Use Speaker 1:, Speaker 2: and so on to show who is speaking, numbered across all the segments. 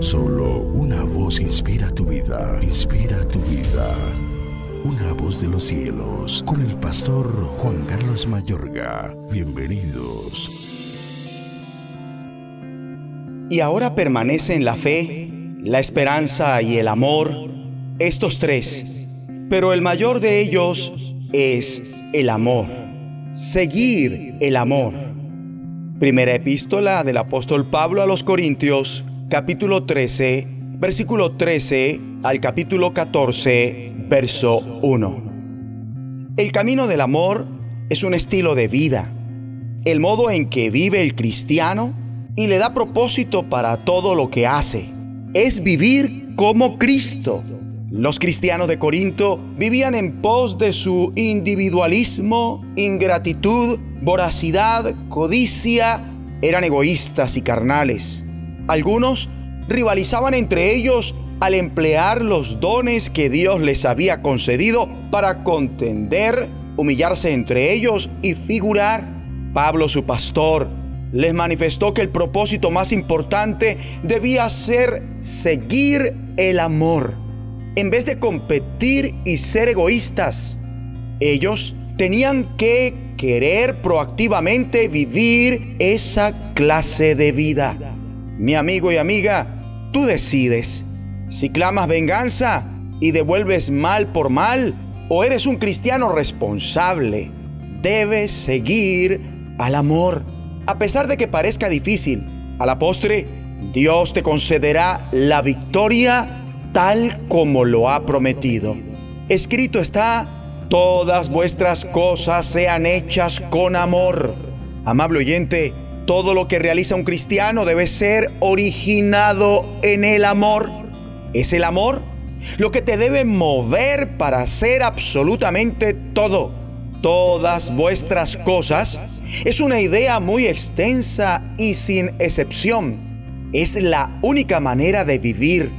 Speaker 1: Solo una voz inspira tu vida, inspira tu vida. Una voz de los cielos, con el pastor Juan Carlos Mayorga. Bienvenidos.
Speaker 2: Y ahora permanece en la fe, la esperanza y el amor, estos tres. Pero el mayor de ellos es el amor. Seguir el amor. Primera epístola del apóstol Pablo a los Corintios, capítulo 13, versículo 13 al capítulo 14, verso 1. El camino del amor es un estilo de vida, el modo en que vive el cristiano y le da propósito para todo lo que hace. Es vivir como Cristo. Los cristianos de Corinto vivían en pos de su individualismo, ingratitud, voracidad, codicia, eran egoístas y carnales. Algunos rivalizaban entre ellos al emplear los dones que Dios les había concedido para contender, humillarse entre ellos y figurar. Pablo, su pastor, les manifestó que el propósito más importante debía ser seguir el amor, en vez de competir y ser egoístas. Ellos tenían que querer proactivamente vivir esa clase de vida. Mi amigo y amiga, tú decides si clamas venganza y devuelves mal por mal o eres un cristiano responsable. Debes seguir al amor. A pesar de que parezca difícil, a la postre, Dios te concederá la victoria tal como lo ha prometido. Escrito está, todas vuestras cosas sean hechas con amor. Amable oyente, todo lo que realiza un cristiano debe ser originado en el amor. Es el amor lo que te debe mover para hacer absolutamente todo. Todas vuestras cosas es una idea muy extensa y sin excepción. Es la única manera de vivir.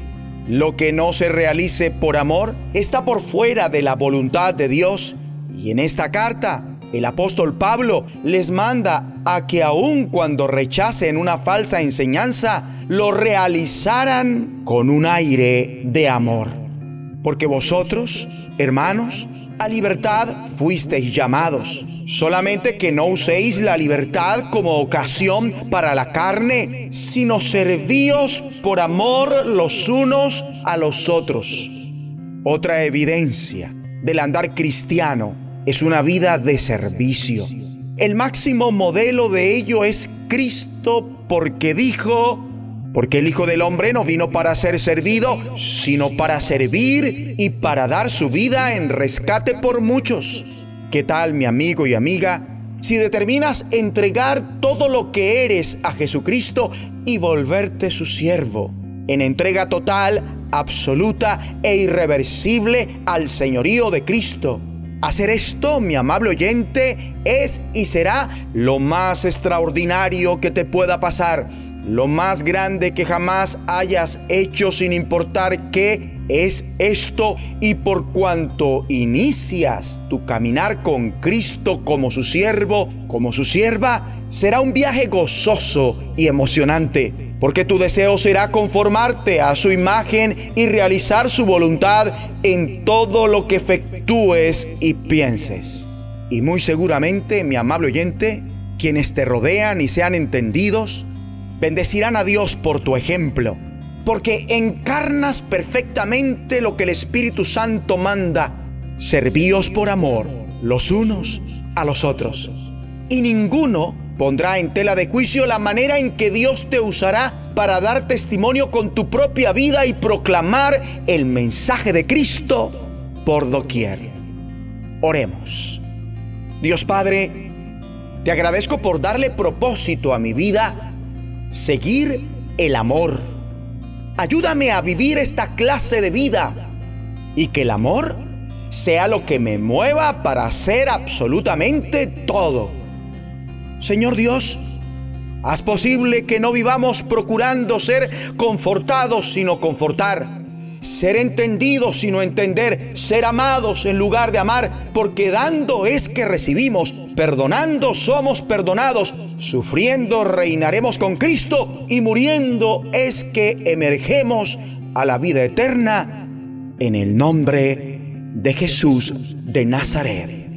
Speaker 2: Lo que no se realice por amor está por fuera de la voluntad de Dios. Y en esta carta el apóstol Pablo les manda a que aun cuando rechacen una falsa enseñanza, lo realizaran con un aire de amor. Porque vosotros, hermanos, a libertad fuisteis llamados, solamente que no uséis la libertad como ocasión para la carne, sino servíos por amor los unos a los otros. Otra evidencia del andar cristiano es una vida de servicio. El máximo modelo de ello es Cristo porque dijo, porque el Hijo del Hombre no vino para ser servido, sino para servir y para dar su vida en rescate por muchos. ¿Qué tal mi amigo y amiga? Si determinas entregar todo lo que eres a Jesucristo y volverte su siervo, en entrega total, absoluta e irreversible al señorío de Cristo, Hacer esto, mi amable oyente, es y será lo más extraordinario que te pueda pasar, lo más grande que jamás hayas hecho sin importar qué es esto y por cuanto inicias tu caminar con Cristo como su siervo, como su sierva, será un viaje gozoso y emocionante porque tu deseo será conformarte a su imagen y realizar su voluntad en todo lo que efectúes y pienses. Y muy seguramente, mi amable oyente, quienes te rodean y sean entendidos, bendecirán a Dios por tu ejemplo, porque encarnas perfectamente lo que el Espíritu Santo manda, servíos por amor los unos a los otros. Y ninguno pondrá en tela de juicio la manera en que Dios te usará para dar testimonio con tu propia vida y proclamar el mensaje de Cristo por doquier. Oremos. Dios Padre, te agradezco por darle propósito a mi vida, seguir el amor. Ayúdame a vivir esta clase de vida y que el amor sea lo que me mueva para hacer absolutamente todo Señor Dios, haz posible que no vivamos procurando ser confortados, sino confortar. Ser entendidos, sino entender. Ser amados en lugar de amar, porque dando es que recibimos. Perdonando somos perdonados, sufriendo reinaremos con Cristo y muriendo es que emergemos a la vida eterna en el nombre de Jesús de Nazaret.